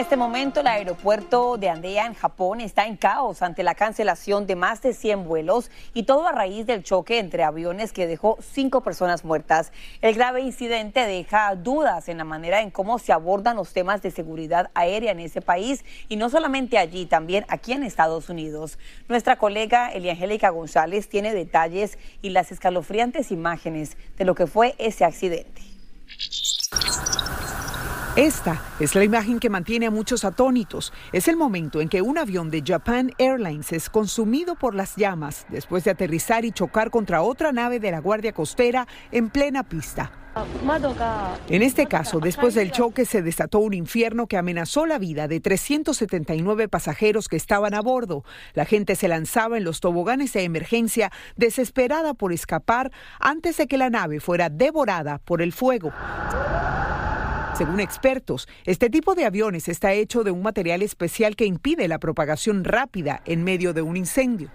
Este momento, el aeropuerto de Andea en Japón está en caos ante la cancelación de más de 100 vuelos y todo a raíz del choque entre aviones que dejó cinco personas muertas. El grave incidente deja dudas en la manera en cómo se abordan los temas de seguridad aérea en ese país y no solamente allí, también aquí en Estados Unidos. Nuestra colega Eliangélica González tiene detalles y las escalofriantes imágenes de lo que fue ese accidente. Esta es la imagen que mantiene a muchos atónitos. Es el momento en que un avión de Japan Airlines es consumido por las llamas después de aterrizar y chocar contra otra nave de la Guardia Costera en plena pista. En este caso, después del choque se desató un infierno que amenazó la vida de 379 pasajeros que estaban a bordo. La gente se lanzaba en los toboganes de emergencia desesperada por escapar antes de que la nave fuera devorada por el fuego. Según expertos, este tipo de aviones está hecho de un material especial que impide la propagación rápida en medio de un incendio.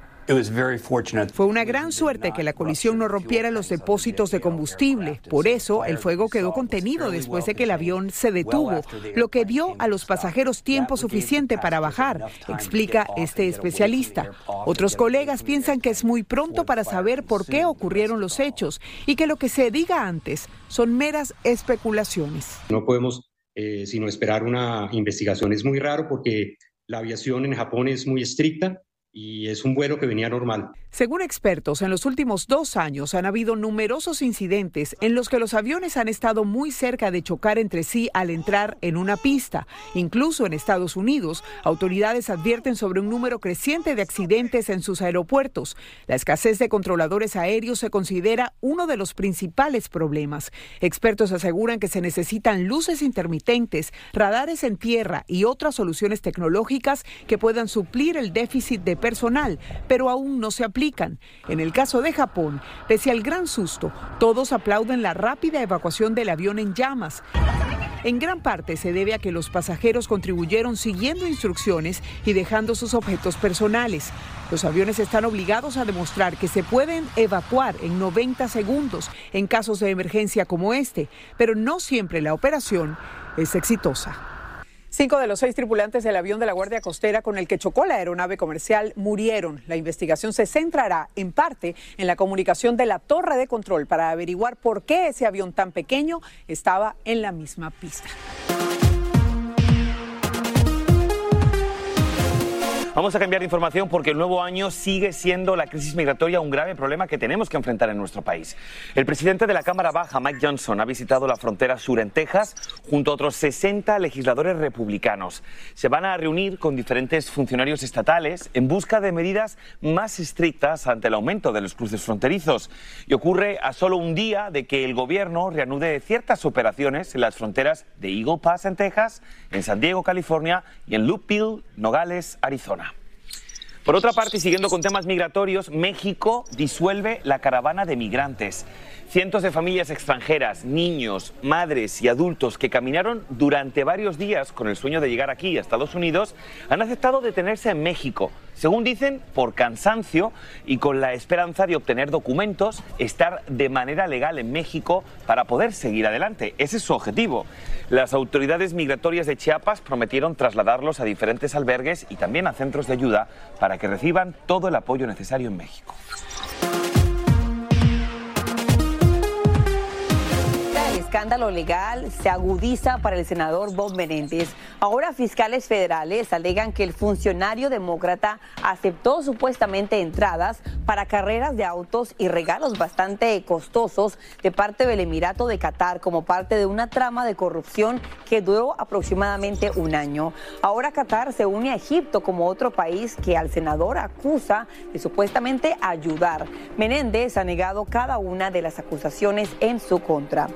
Fue una gran suerte que la colisión no rompiera los depósitos de combustible. Por eso, el fuego quedó contenido después de que el avión se detuvo, lo que dio a los pasajeros tiempo suficiente para bajar, explica este especialista. Otros colegas piensan que es muy pronto para saber por qué ocurrieron los hechos y que lo que se diga antes son meras especulaciones. No podemos eh, sino esperar una investigación. Es muy raro porque la aviación en Japón es muy estricta y es un vuelo que venía normal. Según expertos, en los últimos dos años han habido numerosos incidentes en los que los aviones han estado muy cerca de chocar entre sí al entrar en una pista. Incluso en Estados Unidos, autoridades advierten sobre un número creciente de accidentes en sus aeropuertos. La escasez de controladores aéreos se considera uno de los principales problemas. Expertos aseguran que se necesitan luces intermitentes, radares en tierra y otras soluciones tecnológicas que puedan suplir el déficit de personal, pero aún no se aplican. En el caso de Japón, pese al gran susto, todos aplauden la rápida evacuación del avión en llamas. En gran parte se debe a que los pasajeros contribuyeron siguiendo instrucciones y dejando sus objetos personales. Los aviones están obligados a demostrar que se pueden evacuar en 90 segundos en casos de emergencia como este, pero no siempre la operación es exitosa. Cinco de los seis tripulantes del avión de la Guardia Costera con el que chocó la aeronave comercial murieron. La investigación se centrará en parte en la comunicación de la torre de control para averiguar por qué ese avión tan pequeño estaba en la misma pista. Vamos a cambiar de información porque el nuevo año sigue siendo la crisis migratoria un grave problema que tenemos que enfrentar en nuestro país. El presidente de la Cámara Baja, Mike Johnson, ha visitado la frontera sur en Texas junto a otros 60 legisladores republicanos. Se van a reunir con diferentes funcionarios estatales en busca de medidas más estrictas ante el aumento de los cruces fronterizos. Y ocurre a solo un día de que el gobierno reanude ciertas operaciones en las fronteras de Eagle Pass en Texas, en San Diego, California y en Loopville, Nogales, Arizona. Por otra parte, siguiendo con temas migratorios, México disuelve la caravana de migrantes. Cientos de familias extranjeras, niños, madres y adultos que caminaron durante varios días con el sueño de llegar aquí a Estados Unidos han aceptado detenerse en México, según dicen, por cansancio y con la esperanza de obtener documentos, estar de manera legal en México para poder seguir adelante. Ese es su objetivo. Las autoridades migratorias de Chiapas prometieron trasladarlos a diferentes albergues y también a centros de ayuda para que reciban todo el apoyo necesario en México. Escándalo legal se agudiza para el senador Bob Menéndez. Ahora fiscales federales alegan que el funcionario demócrata aceptó supuestamente entradas para carreras de autos y regalos bastante costosos de parte del Emirato de Qatar como parte de una trama de corrupción que duró aproximadamente un año. Ahora Qatar se une a Egipto como otro país que al senador acusa de supuestamente ayudar. Menéndez ha negado cada una de las acusaciones en su contra.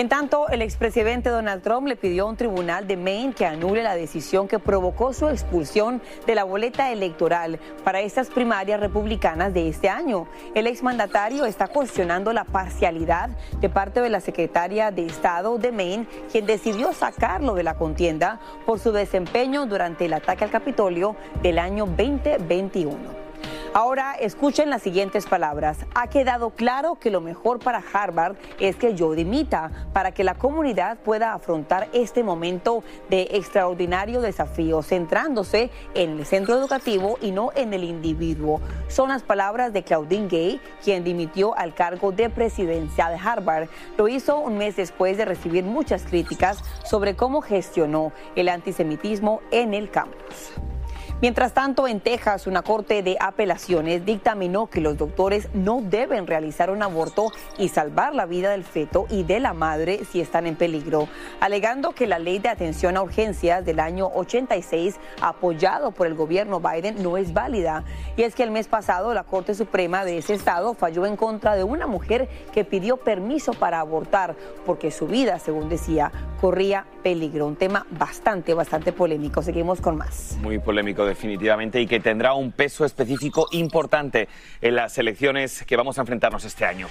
En tanto, el expresidente Donald Trump le pidió a un tribunal de Maine que anule la decisión que provocó su expulsión de la boleta electoral para estas primarias republicanas de este año. El exmandatario está cuestionando la parcialidad de parte de la secretaria de Estado de Maine, quien decidió sacarlo de la contienda por su desempeño durante el ataque al Capitolio del año 2021. Ahora escuchen las siguientes palabras. Ha quedado claro que lo mejor para Harvard es que yo dimita para que la comunidad pueda afrontar este momento de extraordinario desafío, centrándose en el centro educativo y no en el individuo. Son las palabras de Claudine Gay, quien dimitió al cargo de presidencia de Harvard. Lo hizo un mes después de recibir muchas críticas sobre cómo gestionó el antisemitismo en el campus. Mientras tanto, en Texas, una corte de apelaciones dictaminó que los doctores no deben realizar un aborto y salvar la vida del feto y de la madre si están en peligro, alegando que la ley de atención a urgencias del año 86, apoyado por el gobierno Biden, no es válida. Y es que el mes pasado la Corte Suprema de ese estado falló en contra de una mujer que pidió permiso para abortar porque su vida, según decía, corría peligro. Un tema bastante, bastante polémico. Seguimos con más. Muy polémico definitivamente y que tendrá un peso específico importante en las elecciones que vamos a enfrentarnos este año.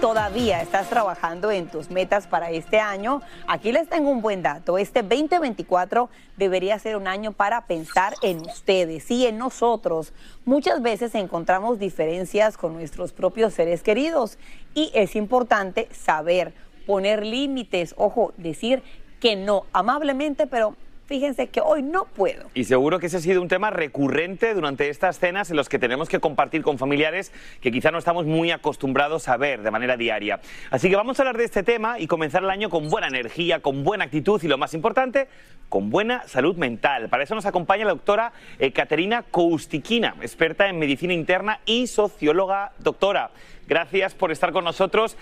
Todavía estás trabajando en tus metas para este año, aquí les tengo un buen dato. Este 2024 debería ser un año para pensar en ustedes y en nosotros. Muchas veces encontramos diferencias con nuestros propios seres queridos y es importante saber poner límites, ojo, decir que no, amablemente, pero fíjense que hoy no puedo. Y seguro que ese ha sido un tema recurrente durante estas cenas en los que tenemos que compartir con familiares que quizá no estamos muy acostumbrados a ver de manera diaria. Así que vamos a hablar de este tema y comenzar el año con buena energía, con buena actitud y lo más importante, con buena salud mental. Para eso nos acompaña la doctora Caterina Koustiquina, experta en medicina interna y socióloga. Doctora, gracias por estar con nosotros.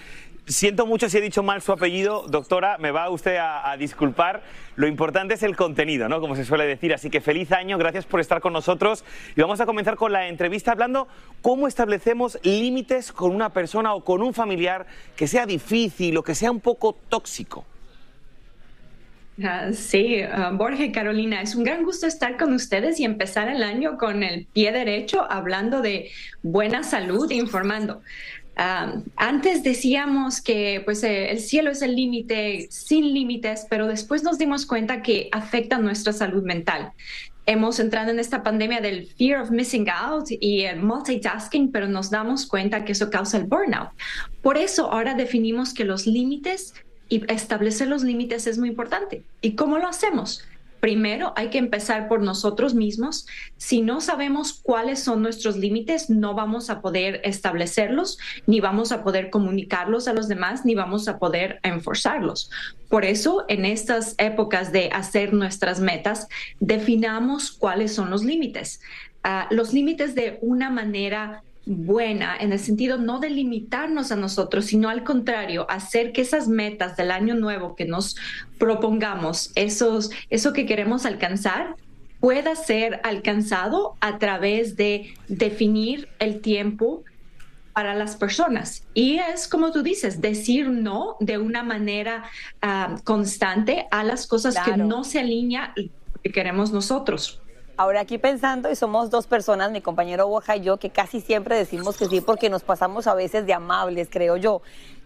Siento mucho si he dicho mal su apellido, doctora, me va usted a, disculpar. Lo importante es el contenido, ¿no? Como se suele decir. Así que feliz año, gracias por estar con nosotros. Y vamos a comenzar con la entrevista hablando cómo establecemos límites con una persona o con un familiar que sea difícil o que sea un poco tóxico. Ah, sí, uh, Borja Carolina, es un gran gusto estar con ustedes y empezar el año con el pie derecho hablando de buena salud, informando antes decíamos que pues, eh, el cielo es el límite sin límites, pero después nos dimos cuenta que afecta nuestra salud mental. Hemos entrado en esta pandemia del fear of missing out y el multitasking, pero nos damos cuenta que eso causa el burnout. Por eso ahora definimos que los límites y establecer los límites es muy importante. ¿Y cómo lo hacemos? Primero, hay que empezar por nosotros mismos. Si no sabemos cuáles son nuestros límites, no vamos a poder establecerlos, ni vamos a poder comunicarlos a los demás, ni vamos a poder enforzarlos. Por eso, en estas épocas de hacer nuestras metas, definamos cuáles son los límites. Ah, los límites de una manera buena en el sentido no de limitarnos a nosotros, sino al contrario, hacer que esas metas del año nuevo que nos propongamos, esos, eso que queremos alcanzar, pueda ser alcanzado a través de definir el tiempo para las personas. Y es como tú dices, decir no de una manera ah, constante a las cosas que no se alinea que queremos nosotros. Ahora aquí pensando, y somos dos personas, mi compañero Boja y yo, que casi siempre decimos que sí porque nos pasamos a veces de amables, creo yo.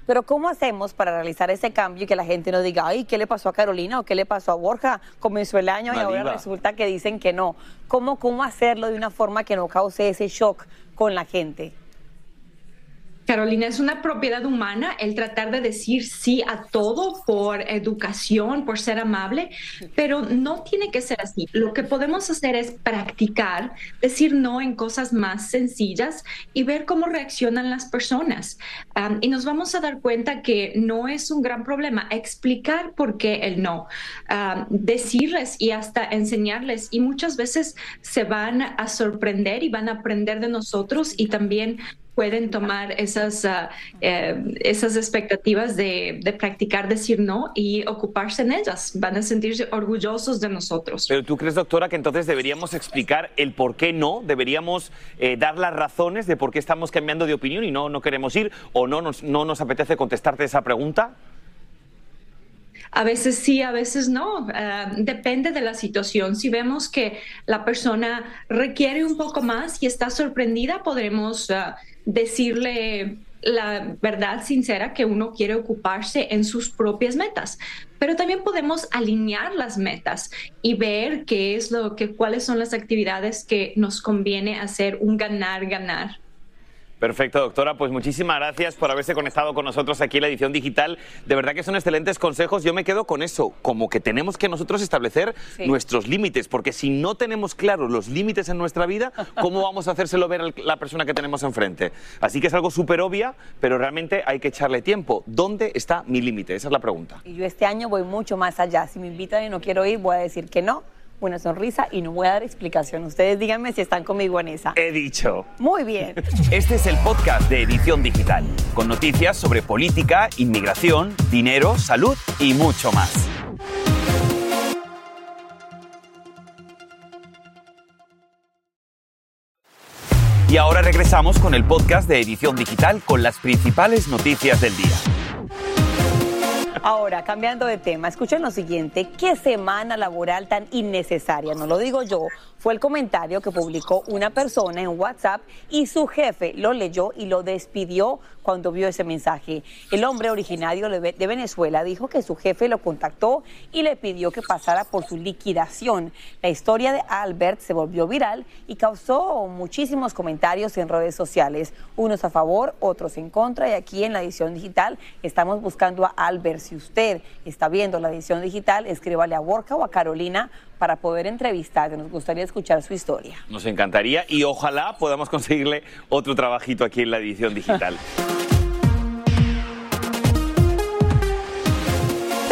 Pero ¿cómo hacemos para realizar ese cambio y que la gente no diga, ay, ¿qué le pasó a Carolina o qué le pasó a Borja? Comenzó el año y ahora resulta que dicen que no. ¿Cómo, ¿Cómo hacerlo de una forma que no cause ese shock con la gente? Carolina, es una propiedad humana el tratar de decir sí a todo por educación, por ser amable, pero no tiene que ser así. Lo que podemos hacer es practicar, decir no en cosas más sencillas y ver cómo reaccionan las personas. y nos vamos a dar cuenta que no es un gran problema explicar por qué el no, decirles y hasta enseñarles. Y muchas veces se van a sorprender y van a aprender de nosotros y también pueden tomar esas, ah, eh, esas expectativas de, de, practicar decir no y ocuparse en ellas. Van a sentirse orgullosos de nosotros. Pero tú crees, doctora, que entonces deberíamos explicar el por qué no, deberíamos eh, dar las razones de por qué estamos cambiando de opinión y no, no queremos ir o no nos, no nos apetece contestarte esa pregunta. A veces sí, a veces no. Uh, depende de la situación. Si vemos que la persona requiere un poco más y está sorprendida, podremos uh, decirle la verdad sincera que uno quiere ocuparse en sus propias metas. Pero también podemos alinear las metas y ver qué es lo que cuáles son las actividades que nos conviene hacer un ganar ganar. Perfecto, doctora. Pues muchísimas gracias por haberse conectado con nosotros aquí en la edición digital. De verdad que son excelentes consejos. Yo me quedo con eso, como que tenemos que nosotros establecer sí. nuestros límites, porque si no tenemos claros los límites en nuestra vida, ¿cómo vamos a hacérselo ver a la persona que tenemos enfrente? Así que es algo súper obvia, pero realmente hay que echarle tiempo. ¿Dónde está mi límite? Esa es la pregunta. Y yo este año voy mucho más allá. Si me invitan y no quiero ir, voy a decir que no una sonrisa y no voy a dar explicación. Ustedes díganme si están conmigo en esa. He dicho. Muy bien. Este es el podcast de Edición Digital, con noticias sobre política, inmigración, dinero, salud y mucho más. Y ahora regresamos con el podcast de Edición Digital con las principales noticias del día. Ahora, cambiando de tema, escuchen lo siguiente, qué semana laboral tan innecesaria, no lo digo yo, fue el comentario que publicó una persona en WhatsApp y su jefe lo leyó y lo despidió cuando vio ese mensaje. El hombre originario de Venezuela dijo que su jefe lo contactó y le pidió que pasara por su liquidación. La historia de Albert se volvió viral y causó muchísimos comentarios en redes sociales, unos a favor, otros en contra y aquí en la edición digital estamos buscando a Albert. Si usted está viendo la edición digital, escríbale a Borca o a Carolina para poder entrevistar. Nos gustaría escuchar su historia. Nos encantaría y ojalá podamos conseguirle otro trabajito aquí en la edición digital.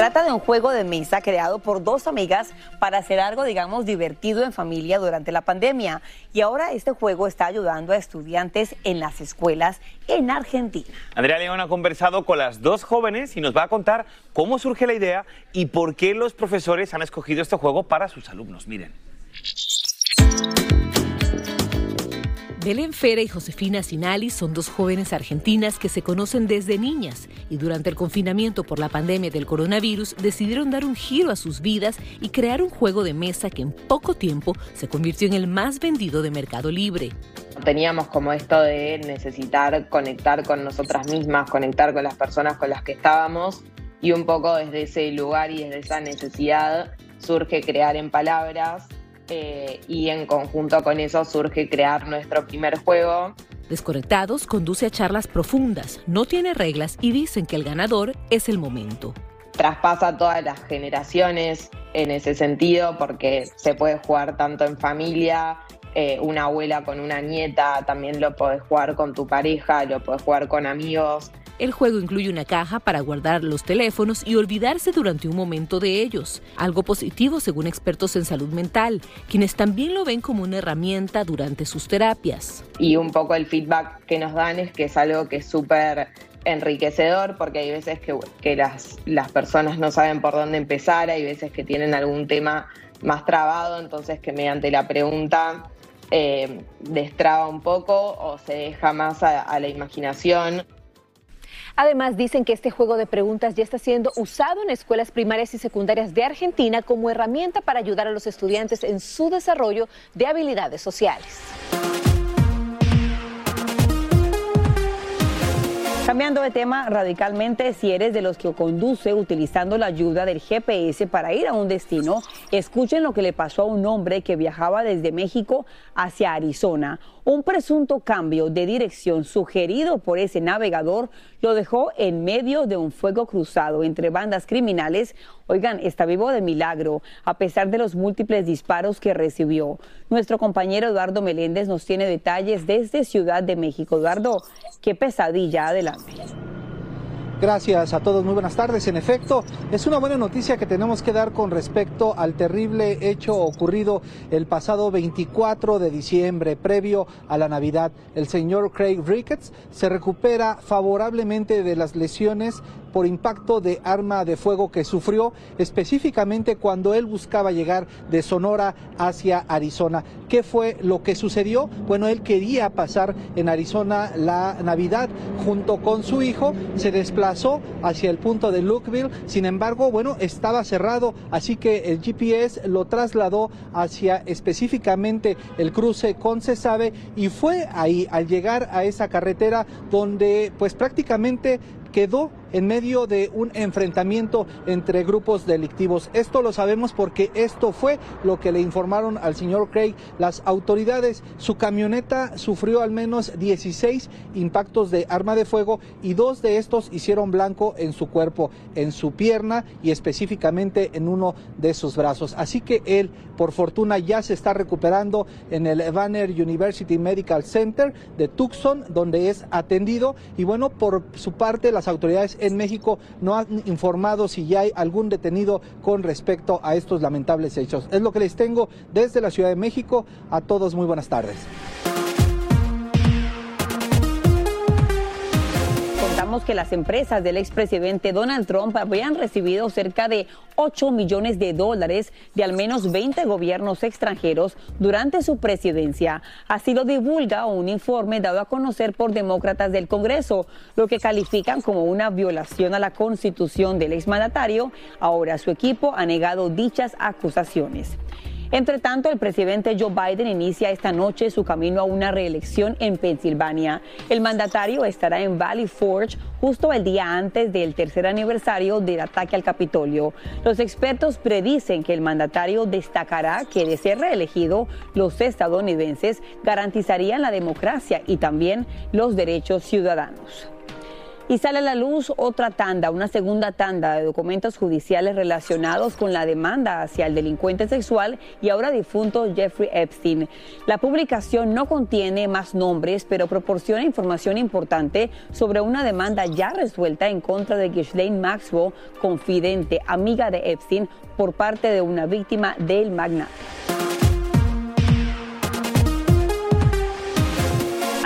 Trata de un juego de mesa creado por dos amigas para hacer algo, digamos, divertido en familia durante la pandemia. Y ahora este juego está ayudando a estudiantes en las escuelas en Argentina. Andrea León ha conversado con las dos jóvenes y nos va a contar cómo surge la idea y por qué los profesores han escogido este juego para sus alumnos. Miren. Belén Fera y Josefina Sinali son dos jóvenes argentinas que se conocen desde niñas y durante el confinamiento por la pandemia del coronavirus decidieron dar un giro a sus vidas y crear un juego de mesa que en poco tiempo se convirtió en el más vendido de Mercado Libre. Teníamos como esto de necesitar conectar con nosotras mismas, conectar con las personas con las que estábamos y un poco desde ese lugar y desde esa necesidad surge crear en palabras eh, y en conjunto con eso surge crear nuestro primer juego. Desconectados conduce a charlas profundas, no tiene reglas y dicen que el ganador es el momento. Traspasa todas las generaciones en ese sentido porque se puede jugar tanto en familia, eh, una abuela con una nieta, también lo puedes jugar con tu pareja, lo puedes jugar con amigos. El juego incluye una caja para guardar los teléfonos y olvidarse durante un momento de ellos, algo positivo según expertos en salud mental, quienes también lo ven como una herramienta durante sus terapias. Y un poco el feedback que nos dan es que es algo que es súper enriquecedor porque hay veces que, las personas no saben por dónde empezar, hay veces que tienen algún tema más trabado, entonces que mediante la pregunta eh, destraba un poco o se deja más a, a la imaginación. Además, dicen que este juego de preguntas ya está siendo usado en escuelas primarias y secundarias de Argentina como herramienta para ayudar a los estudiantes en su desarrollo de habilidades sociales. Cambiando de tema radicalmente, si eres de los que conduce utilizando la ayuda del GPS para ir a un destino, escuchen lo que le pasó a un hombre que viajaba desde México hacia Arizona. Un presunto cambio de dirección sugerido por ese navegador lo dejó en medio de un fuego cruzado entre bandas criminales. Oigan, está vivo de milagro, a pesar de los múltiples disparos que recibió. Nuestro compañero Eduardo Meléndez nos tiene detalles desde Ciudad de México. Eduardo, qué pesadilla, adelante. Gracias a todos, muy buenas tardes. En efecto, es una buena noticia que tenemos que dar con respecto al terrible hecho ocurrido el pasado 24 de diciembre, previo a la Navidad. El señor Craig Ricketts se recupera favorablemente de las lesiones por impacto de arma de fuego que sufrió específicamente cuando él buscaba llegar de Sonora hacia Arizona. ¿Qué fue lo que sucedió? Bueno, él quería pasar en Arizona la Navidad junto con su hijo, se desplazó hacia el punto de Lukeville, sin embargo, bueno, estaba cerrado, así que el GPS lo trasladó hacia específicamente el cruce con Cesave y fue ahí al llegar a esa carretera donde pues prácticamente quedó en medio de un enfrentamiento entre grupos delictivos. Esto lo sabemos porque esto fue lo que le informaron al señor Craig las autoridades. Su camioneta sufrió al menos 16 impactos de arma de fuego y dos de estos hicieron blanco en su cuerpo, en su pierna y específicamente en uno de sus brazos. Así que él, por fortuna, ya se está recuperando en el Banner University Medical Center de Tucson, donde es atendido. Y bueno, por su parte, las autoridades en México no han informado si ya hay algún detenido con respecto a estos lamentables hechos. Es lo que les tengo desde la Ciudad de México. A todos muy buenas tardes. Que las empresas del expresidente Donald Trump habían recibido cerca de 8 millones de dólares de al menos 20 gobiernos extranjeros durante su presidencia. Así lo divulga un informe dado a conocer por demócratas del Congreso, lo que califican como una violación a la constitución del exmandatario. Ahora su equipo ha negado dichas acusaciones. Entre tanto, el presidente Joe Biden inicia esta noche su camino a una reelección en Pensilvania. El mandatario estará en Valley Forge justo el día antes del tercer aniversario del ataque al Capitolio. Los expertos predicen que el mandatario destacará que de ser reelegido, los estadounidenses garantizarían la democracia y también los derechos ciudadanos. Y sale a la luz otra tanda, una segunda tanda de documentos judiciales relacionados con la demanda hacia el delincuente sexual y ahora difunto Jeffrey Epstein. La publicación no contiene más nombres, pero proporciona información importante sobre una demanda ya resuelta en contra de Ghislaine Maxwell, confidente, amiga de Epstein, por parte de una víctima del magnate.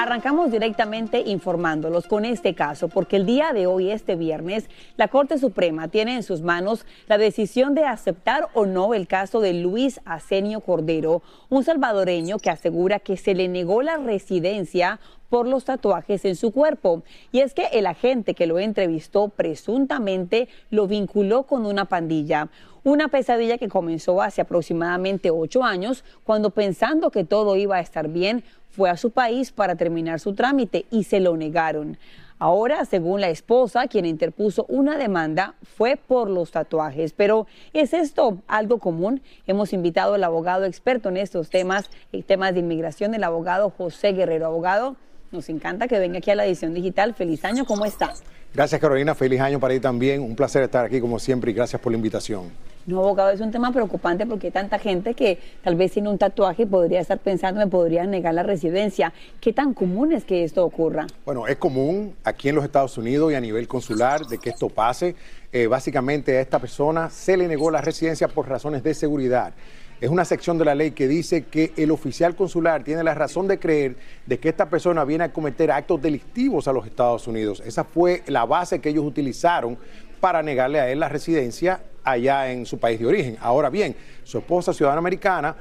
Arrancamos directamente informándolos con este caso, porque el día de hoy, este viernes, la Corte Suprema tiene en sus manos la decisión de aceptar o no el caso de Luis Asenio Cordero, un salvadoreño que asegura que se le negó la residencia por los tatuajes en su cuerpo. Y es que el agente que lo entrevistó presuntamente lo vinculó con una pandilla. Una pesadilla que comenzó hace aproximadamente ocho años, cuando pensando que todo iba a estar bien, fue a su país para terminar su trámite y se lo negaron. Ahora, según la esposa, quien interpuso una demanda fue por los tatuajes. Pero ¿es esto algo común? Hemos invitado al abogado experto en estos temas, el temas de inmigración, el abogado José Guerrero. Abogado, nos encanta que venga aquí a la edición digital. Feliz año, ¿cómo está? Gracias Carolina, feliz año para ti también. Un placer estar aquí como siempre y gracias por la invitación. No, abogado, es un tema preocupante porque hay tanta gente que tal vez sin un tatuaje podría estar pensando, me podría negar la residencia. ¿Qué tan común es que esto ocurra? Bueno, es común aquí en los Estados Unidos y a nivel consular de que esto pase. Eh, básicamente a esta persona se le negó la residencia por razones de seguridad. Es una sección de la ley que dice que el oficial consular tiene la razón de creer de que esta persona viene a cometer actos delictivos a los Estados Unidos. Esa fue la base que ellos utilizaron para negarle a él la residencia allá en su país de origen. Ahora bien, su esposa ciudadana americana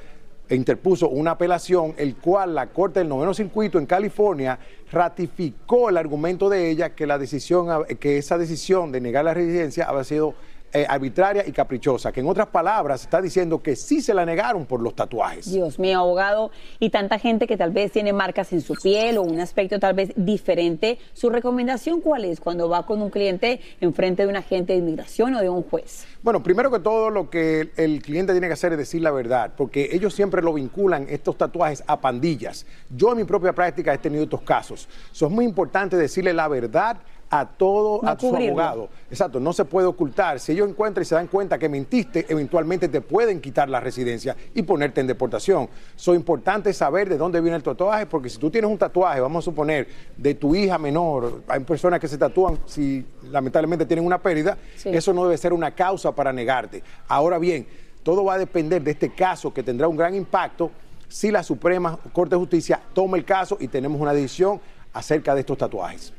interpuso una apelación, el cual la Corte del Noveno Circuito en California ratificó el argumento de ella que la decisión, que esa decisión de negar la residencia había sido eh, arbitraria y caprichosa, que en otras palabras está diciendo que sí se la negaron por los tatuajes. Dios mío, abogado, y tanta gente que tal vez tiene marcas en su piel o un aspecto tal vez diferente, ¿su recomendación cuál es cuando va con un cliente enfrente de un agente de inmigración o de un juez? Bueno, primero que todo lo que el cliente tiene que hacer es decir la verdad, porque ellos siempre lo vinculan estos tatuajes a pandillas. Yo en mi propia práctica he tenido estos casos. Eso es muy importante decirle la verdad a todo a su abogado. Exacto, no se puede ocultar. Si ellos encuentran y se dan cuenta que mentiste, eventualmente te pueden quitar la residencia y ponerte en deportación. Es importante saber de dónde viene el tatuaje, porque si tú tienes un tatuaje, vamos a suponer, de tu hija menor, hay personas que se tatúan si lamentablemente tienen una pérdida, eso no debe ser una causa para negarte. Ahora bien, todo va a depender de este caso que tendrá un gran impacto si la Suprema Corte de Justicia toma el caso y tenemos una decisión acerca de estos tatuajes.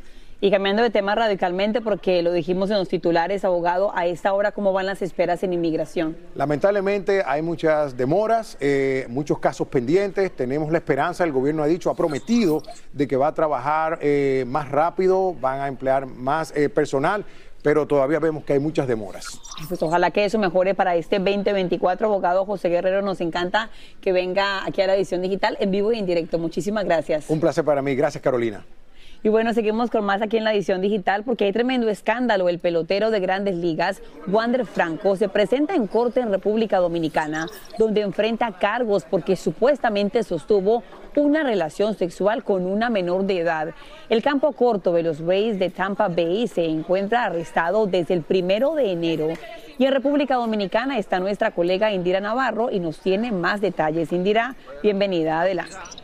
Y cambiando de tema radicalmente, porque lo dijimos en los titulares, abogado, a esta hora, ¿cómo van las esperas en inmigración? Lamentablemente hay muchas demoras, eh, muchos casos pendientes. Tenemos la esperanza, el gobierno ha dicho, ha prometido de que va a trabajar eh, más rápido, van a emplear más eh, personal pero todavía vemos que hay muchas demoras. Pues ojalá que eso mejore para este 2024. Abogado José Guerrero, nos encanta que venga aquí a la edición digital en vivo y en directo. Muchísimas gracias. Un placer para mí. Gracias, Carolina. Y bueno, seguimos con más aquí en la edición digital porque hay tremendo escándalo. El pelotero de grandes ligas, Wander Franco, se presenta en corte en República Dominicana, donde enfrenta cargos porque supuestamente sostuvo una relación sexual con una menor de edad. El campo corto de los Rays de Tampa Bay se encuentra arrestado desde el primero de enero. Y en República Dominicana está nuestra colega Indira Navarro y nos tiene más detalles. Indira, bienvenida, adelante.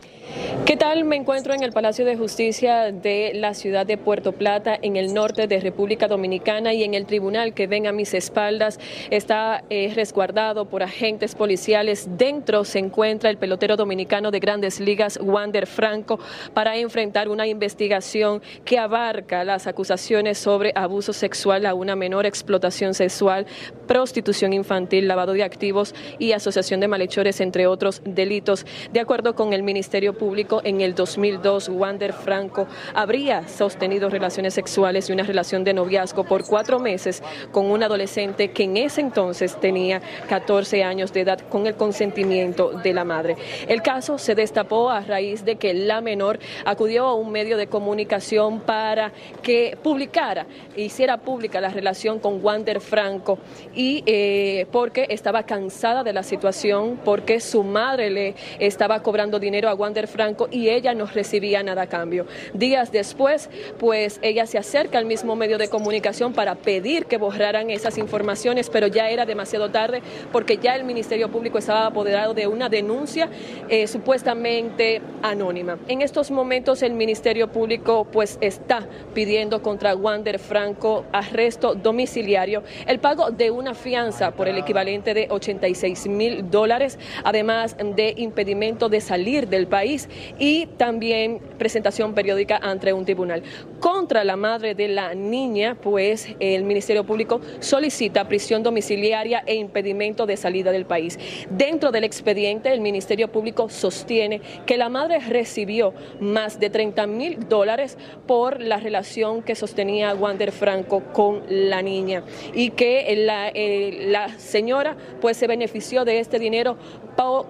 ¿Qué tal? Me encuentro en el Palacio de Justicia de la ciudad de Puerto Plata, en el norte de República Dominicana, y en el tribunal que ven a mis espaldas está eh, resguardado por agentes policiales. Dentro se encuentra el pelotero dominicano de grandes ligas, Wander Franco, para enfrentar una investigación que abarca las acusaciones sobre abuso sexual a una menor, explotación sexual, prostitución infantil, lavado de activos y asociación de malhechores, entre otros delitos. De acuerdo con el Ministerio Público, en el 2002, Wander Franco habría sostenido relaciones sexuales y una relación de noviazgo por cuatro meses con un adolescente que en ese entonces tenía 14 años de edad con el consentimiento de la madre. El caso se destapó a raíz de que la menor acudió a un medio de comunicación para que publicara, hiciera pública la relación con Wander Franco y eh, porque estaba cansada de la situación, porque su madre le estaba cobrando dinero a Wander Franco y ella no recibía nada a cambio. Días después, pues ella se acerca al mismo medio de comunicación para pedir que borraran esas informaciones, pero ya era demasiado tarde porque ya el Ministerio Público estaba apoderado de una denuncia eh, supuestamente anónima. En estos momentos el Ministerio Público pues está pidiendo contra Wander Franco arresto domiciliario, el pago de una fianza por el equivalente de 86 mil dólares, además de impedimento de salir del país y también presentación periódica ante un tribunal. Contra la madre de la niña, pues el Ministerio Público solicita prisión domiciliaria e impedimento de salida del país. Dentro del expediente, el Ministerio Público sostiene que la madre recibió más de 30 mil dólares por la relación que sostenía Wander Franco con la niña y que la, eh, la señora pues se benefició de este dinero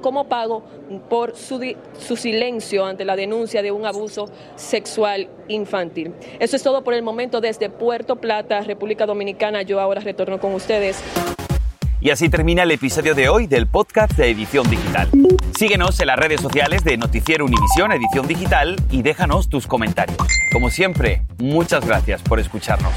como pago por su, su silencio ante la denuncia de un abuso sexual infantil. Eso es todo por el momento desde Puerto Plata, República Dominicana. Yo ahora retorno con ustedes. Y así termina el episodio de hoy del podcast de Edición Digital. Síguenos en las redes sociales de Noticiero Univisión Edición Digital y déjanos tus comentarios. Como siempre, muchas gracias por escucharnos.